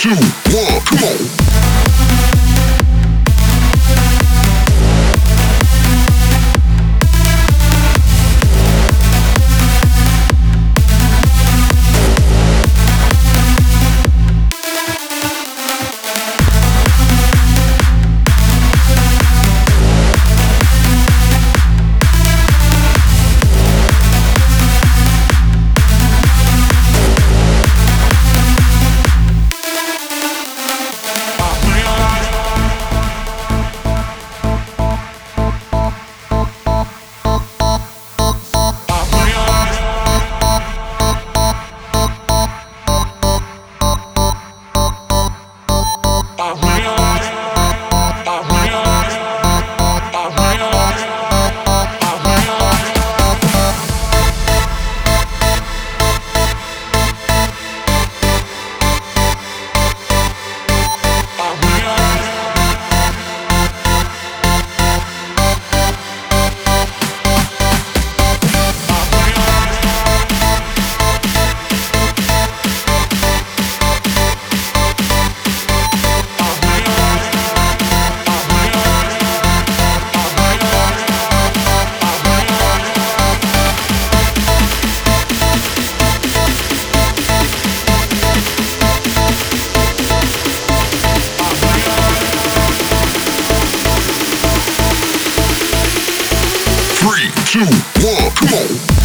two, one, come on. Two, one, come on.